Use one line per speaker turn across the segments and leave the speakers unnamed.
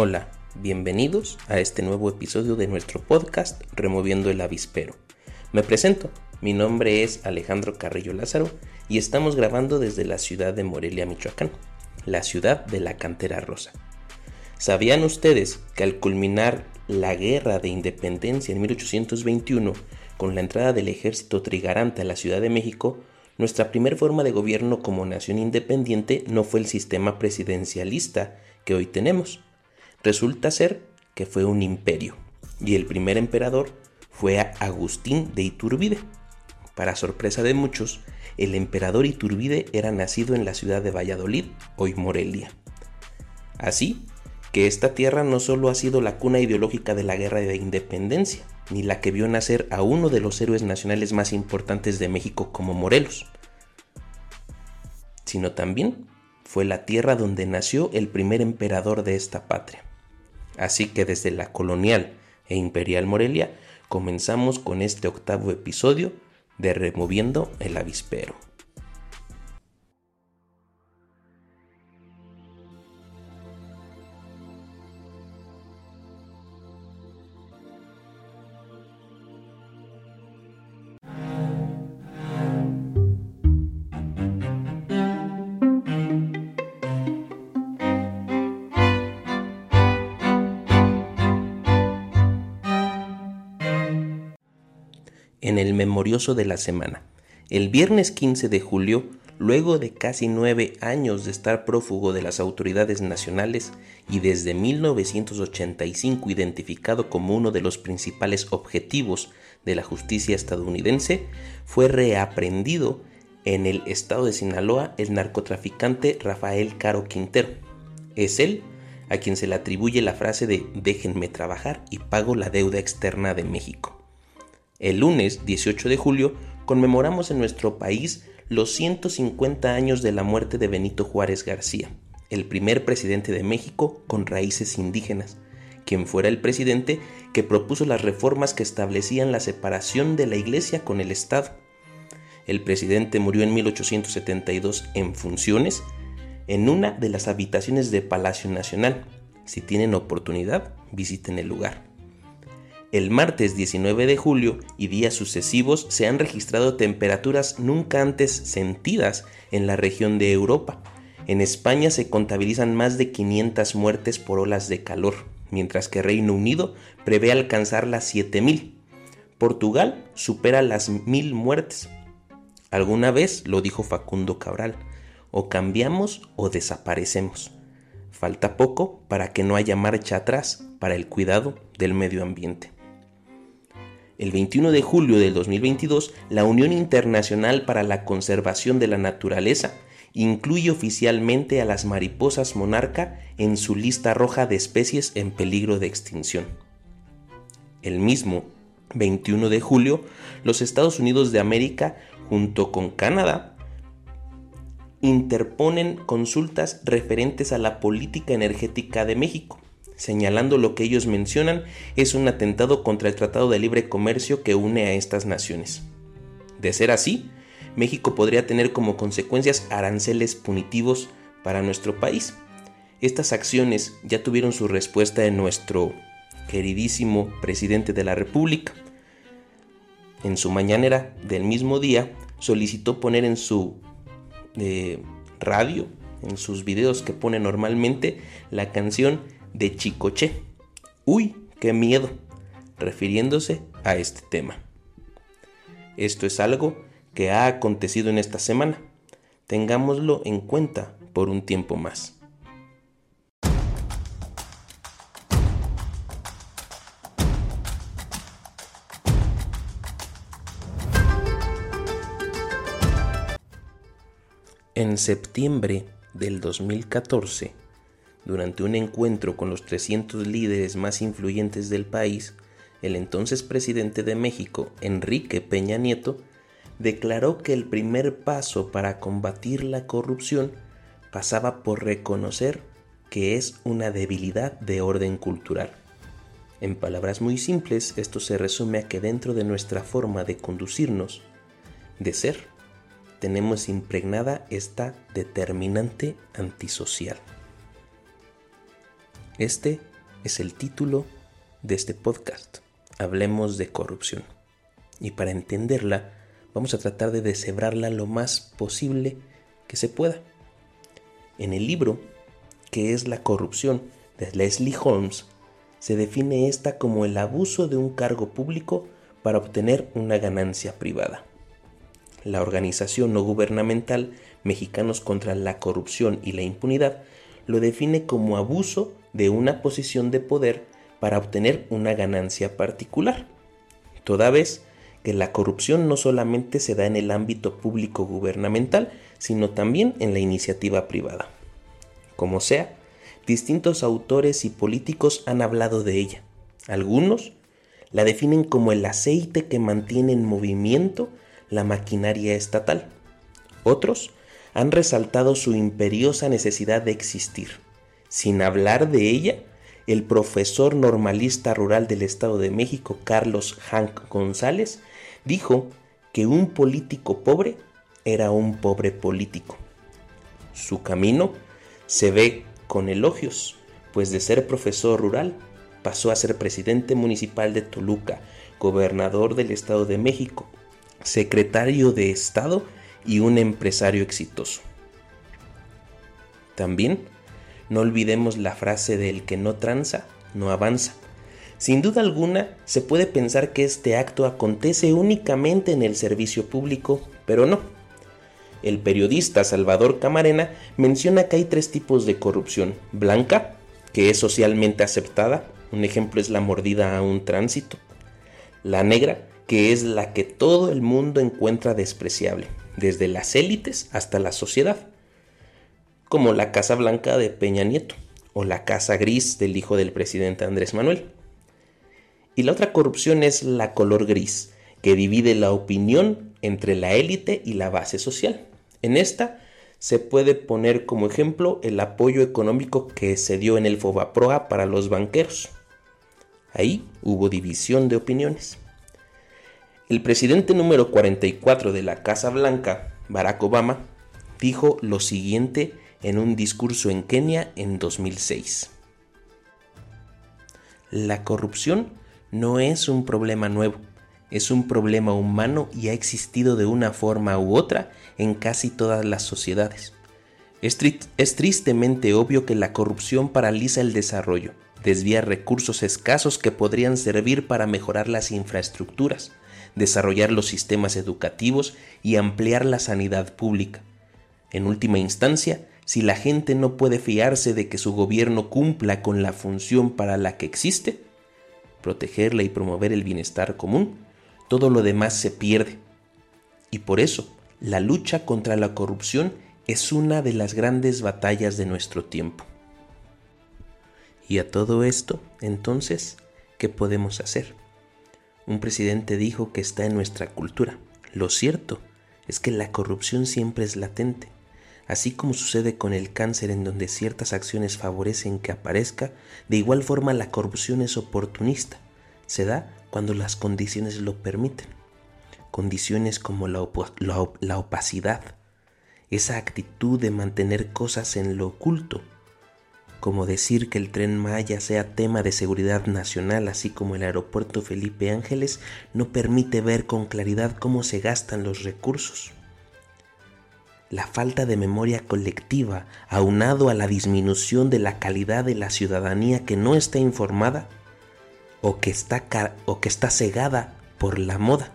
Hola, bienvenidos a este nuevo episodio de nuestro podcast Removiendo el Avispero. Me presento, mi nombre es Alejandro Carrillo Lázaro y estamos grabando desde la ciudad de Morelia, Michoacán, la ciudad de la cantera rosa. ¿Sabían ustedes que al culminar la guerra de independencia en 1821, con la entrada del ejército trigarante a la Ciudad de México, nuestra primera forma de gobierno como nación independiente no fue el sistema presidencialista que hoy tenemos. Resulta ser que fue un imperio, y el primer emperador fue Agustín de Iturbide. Para sorpresa de muchos, el emperador Iturbide era nacido en la ciudad de Valladolid, hoy Morelia. Así que esta tierra no solo ha sido la cuna ideológica de la guerra de independencia, ni la que vio nacer a uno de los héroes nacionales más importantes de México como Morelos, sino también fue la tierra donde nació el primer emperador de esta patria. Así que desde la colonial e imperial Morelia comenzamos con este octavo episodio de Removiendo el Avispero. En el memorioso de la semana. El viernes 15 de julio, luego de casi nueve años de estar prófugo de las autoridades nacionales y desde 1985 identificado como uno de los principales objetivos de la justicia estadounidense, fue reaprendido en el estado de Sinaloa el narcotraficante Rafael Caro Quintero. Es él a quien se le atribuye la frase de déjenme trabajar y pago la deuda externa de México. El lunes 18 de julio conmemoramos en nuestro país los 150 años de la muerte de Benito Juárez García, el primer presidente de México con raíces indígenas, quien fuera el presidente que propuso las reformas que establecían la separación de la Iglesia con el Estado. El presidente murió en 1872 en funciones en una de las habitaciones de Palacio Nacional. Si tienen oportunidad, visiten el lugar. El martes 19 de julio y días sucesivos se han registrado temperaturas nunca antes sentidas en la región de Europa. En España se contabilizan más de 500 muertes por olas de calor, mientras que Reino Unido prevé alcanzar las 7000. Portugal supera las 1000 muertes. Alguna vez lo dijo Facundo Cabral, o cambiamos o desaparecemos. Falta poco para que no haya marcha atrás para el cuidado del medio ambiente. El 21 de julio del 2022, la Unión Internacional para la Conservación de la Naturaleza incluye oficialmente a las mariposas monarca en su lista roja de especies en peligro de extinción. El mismo 21 de julio, los Estados Unidos de América, junto con Canadá, interponen consultas referentes a la política energética de México señalando lo que ellos mencionan es un atentado contra el Tratado de Libre Comercio que une a estas naciones. De ser así, México podría tener como consecuencias aranceles punitivos para nuestro país. Estas acciones ya tuvieron su respuesta en nuestro queridísimo presidente de la República. En su mañanera del mismo día solicitó poner en su eh, radio, en sus videos que pone normalmente, la canción de Chicoche. Uy, qué miedo, refiriéndose a este tema. Esto es algo que ha acontecido en esta semana. Tengámoslo en cuenta por un tiempo más. En septiembre del 2014, durante un encuentro con los 300 líderes más influyentes del país, el entonces presidente de México, Enrique Peña Nieto, declaró que el primer paso para combatir la corrupción pasaba por reconocer que es una debilidad de orden cultural. En palabras muy simples, esto se resume a que dentro de nuestra forma de conducirnos, de ser, tenemos impregnada esta determinante antisocial. Este es el título de este podcast. Hablemos de corrupción. Y para entenderla, vamos a tratar de deshebrarla lo más posible que se pueda. En el libro, que es La corrupción, de Leslie Holmes, se define esta como el abuso de un cargo público para obtener una ganancia privada. La organización no gubernamental Mexicanos contra la Corrupción y la Impunidad lo define como abuso de una posición de poder para obtener una ganancia particular, toda vez que la corrupción no solamente se da en el ámbito público gubernamental, sino también en la iniciativa privada. Como sea, distintos autores y políticos han hablado de ella. Algunos la definen como el aceite que mantiene en movimiento la maquinaria estatal. Otros han resaltado su imperiosa necesidad de existir. Sin hablar de ella, el profesor normalista rural del Estado de México, Carlos Hank González, dijo que un político pobre era un pobre político. Su camino se ve con elogios, pues de ser profesor rural pasó a ser presidente municipal de Toluca, gobernador del Estado de México, secretario de Estado y un empresario exitoso. También no olvidemos la frase del que no tranza, no avanza. Sin duda alguna, se puede pensar que este acto acontece únicamente en el servicio público, pero no. El periodista Salvador Camarena menciona que hay tres tipos de corrupción. Blanca, que es socialmente aceptada, un ejemplo es la mordida a un tránsito. La negra, que es la que todo el mundo encuentra despreciable, desde las élites hasta la sociedad, como la Casa Blanca de Peña Nieto o la Casa Gris del hijo del presidente Andrés Manuel. Y la otra corrupción es la color gris, que divide la opinión entre la élite y la base social. En esta se puede poner como ejemplo el apoyo económico que se dio en el Fobaproa para los banqueros. Ahí hubo división de opiniones. El presidente número 44 de la Casa Blanca, Barack Obama, dijo lo siguiente en un discurso en Kenia en 2006. La corrupción no es un problema nuevo, es un problema humano y ha existido de una forma u otra en casi todas las sociedades. Es, es, tristemente obvio que la corrupción paraliza el desarrollo, desvía recursos escasos que podrían servir para mejorar las infraestructuras, desarrollar los sistemas educativos y ampliar la sanidad pública. En última instancia, si la gente no puede fiarse de que su gobierno cumpla con la función para la que existe, protegerla y promover el bienestar común, todo lo demás se pierde. Y por eso, la lucha contra la corrupción es una de las grandes batallas de nuestro tiempo. Y a todo esto, entonces, ¿qué podemos hacer? Un presidente dijo que está en nuestra cultura. Lo cierto es que la corrupción siempre es latente. Así como sucede con el cáncer en donde ciertas acciones favorecen que aparezca, de igual forma la corrupción es oportunista. Se da cuando las condiciones lo permiten. Condiciones como la, opacidad, esa actitud de mantener cosas en lo oculto, como decir que el tren Maya sea tema de seguridad nacional, así como el aeropuerto Felipe Ángeles, no permite ver con claridad cómo se gastan los recursos. La falta de memoria colectiva, aunado a la disminución de la calidad de la ciudadanía que no está informada o que está, o que está cegada por la moda,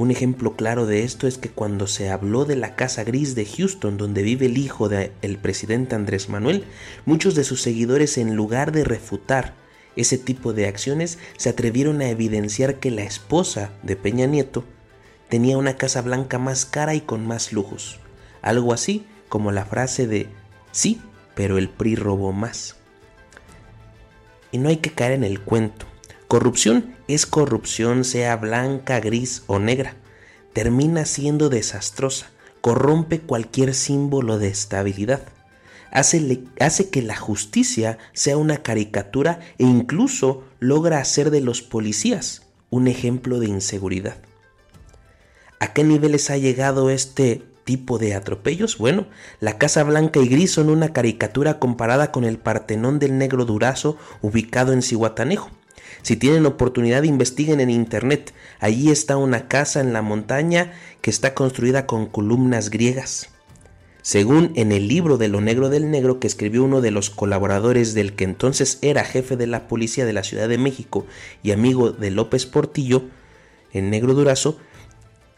un ejemplo claro de esto es que cuando se habló de la Casa Gris de Houston, donde vive el hijo del presidente Andrés Manuel, muchos de sus seguidores en lugar de refutar ese tipo de acciones, se atrevieron a evidenciar que la esposa de Peña Nieto tenía una Casa Blanca más cara y con más lujos. Algo así como la frase de sí, pero el PRI robó más. Y no hay que caer en el cuento. Corrupción es corrupción, sea blanca, gris o negra. Termina siendo desastrosa, corrompe cualquier símbolo de estabilidad. Hace, hace, que la justicia sea una caricatura e incluso logra hacer de los policías un ejemplo de inseguridad. ¿A qué niveles ha llegado este tipo de atropellos? Bueno, la Casa Blanca y Gris son una caricatura comparada con el Partenón del Negro Durazo ubicado en Cihuatanejo. Si tienen oportunidad, investiguen en internet. Allí está una casa en la montaña que está construida con columnas griegas. Según en el libro de lo negro del negro que escribió uno de los colaboradores del que entonces era jefe de la policía de la Ciudad de México y amigo de López Portillo, en negro durazo,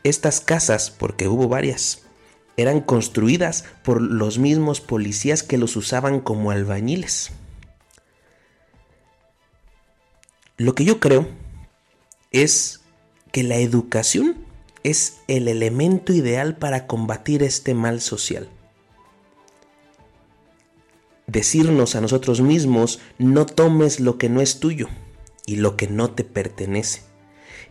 estas casas, porque hubo varias, eran construidas por los mismos policías que los usaban como albañiles. Lo que yo creo es que la educación es el elemento ideal para combatir este mal social. Decirnos a nosotros mismos, no tomes lo que no es tuyo y lo que no te pertenece.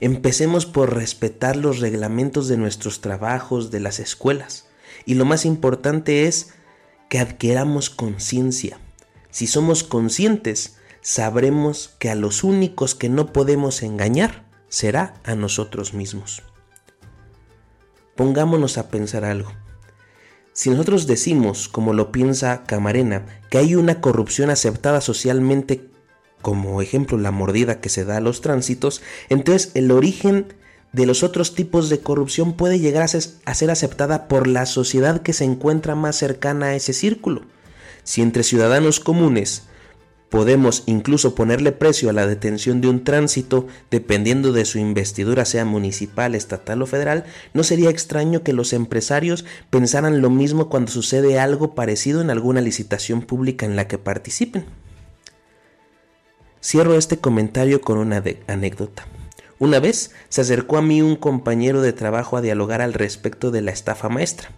Empecemos por respetar los reglamentos de nuestros trabajos, de las escuelas. Y lo más importante es que adquiramos conciencia. Si somos conscientes, sabremos que a los únicos que no podemos engañar será a nosotros mismos. Pongámonos a pensar algo. Si nosotros decimos, como lo piensa Camarena, que hay una corrupción aceptada socialmente como ejemplo la mordida que se da a los tránsitos, entonces el origen de los otros tipos de corrupción puede llegar a ser, aceptada por la sociedad que se encuentra más cercana a ese círculo. Si entre ciudadanos comunes podemos incluso ponerle precio a la detención de un tránsito, dependiendo de su investidura sea municipal, estatal o federal, no sería extraño que los empresarios pensaran lo mismo cuando sucede algo parecido en alguna licitación pública en la que participen. Cierro este comentario con una anécdota. Una vez se acercó a mí un compañero de trabajo a dialogar al respecto de la estafa maestra.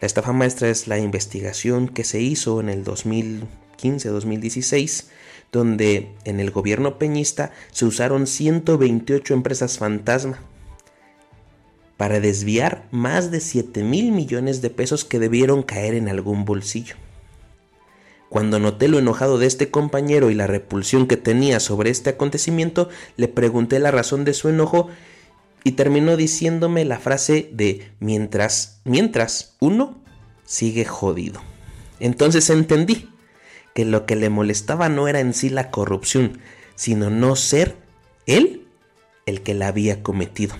La estafa maestra es la investigación que se hizo en el 2015-2016, donde en el gobierno peñista se usaron 128 empresas fantasma para desviar más de 7 mil millones de pesos que debieron caer en algún bolsillo. Cuando noté lo enojado de este compañero y la repulsión que tenía sobre este acontecimiento, le pregunté la razón de su enojo y terminó diciéndome la frase de mientras, mientras uno sigue jodido. Entonces entendí que lo que le molestaba no era en sí la corrupción, sino no ser él el que la había cometido.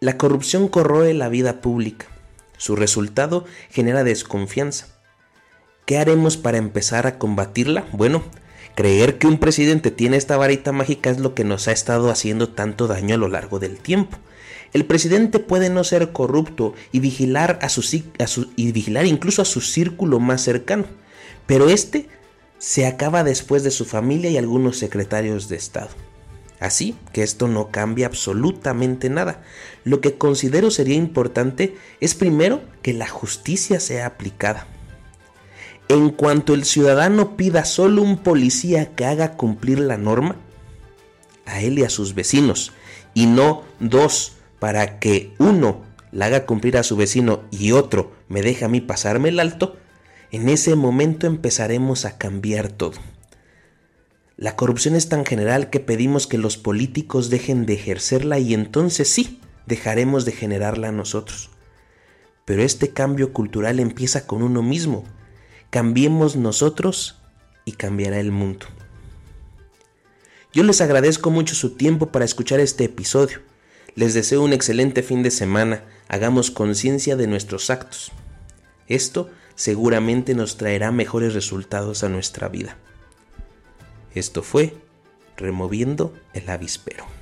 La corrupción corroe la vida pública. Su resultado genera desconfianza ¿Qué haremos para empezar a combatirla? Bueno, creer que un presidente tiene esta varita mágica es lo que nos ha estado haciendo tanto daño a lo largo del tiempo. El presidente puede no ser corrupto y vigilar, a su, y vigilar incluso a su círculo más cercano, pero este se acaba después de su familia y algunos secretarios de Estado. Así que esto no cambia absolutamente nada. Lo que considero sería importante es primero que la justicia sea aplicada. En cuanto el ciudadano pida solo un policía que haga cumplir la norma, a él y a sus vecinos, y no dos para que uno la haga cumplir a su vecino y otro me deje a mí pasarme el alto, en ese momento empezaremos a cambiar todo. La corrupción es tan general que pedimos que los políticos dejen de ejercerla y entonces sí, dejaremos de generarla nosotros. Pero este cambio cultural empieza con uno mismo, Cambiemos nosotros y cambiará el mundo. Yo les agradezco mucho su tiempo para escuchar este episodio. Les deseo un excelente fin de semana. Hagamos conciencia de nuestros actos. Esto seguramente nos traerá mejores resultados a nuestra vida. Esto fue Removiendo el Avispero.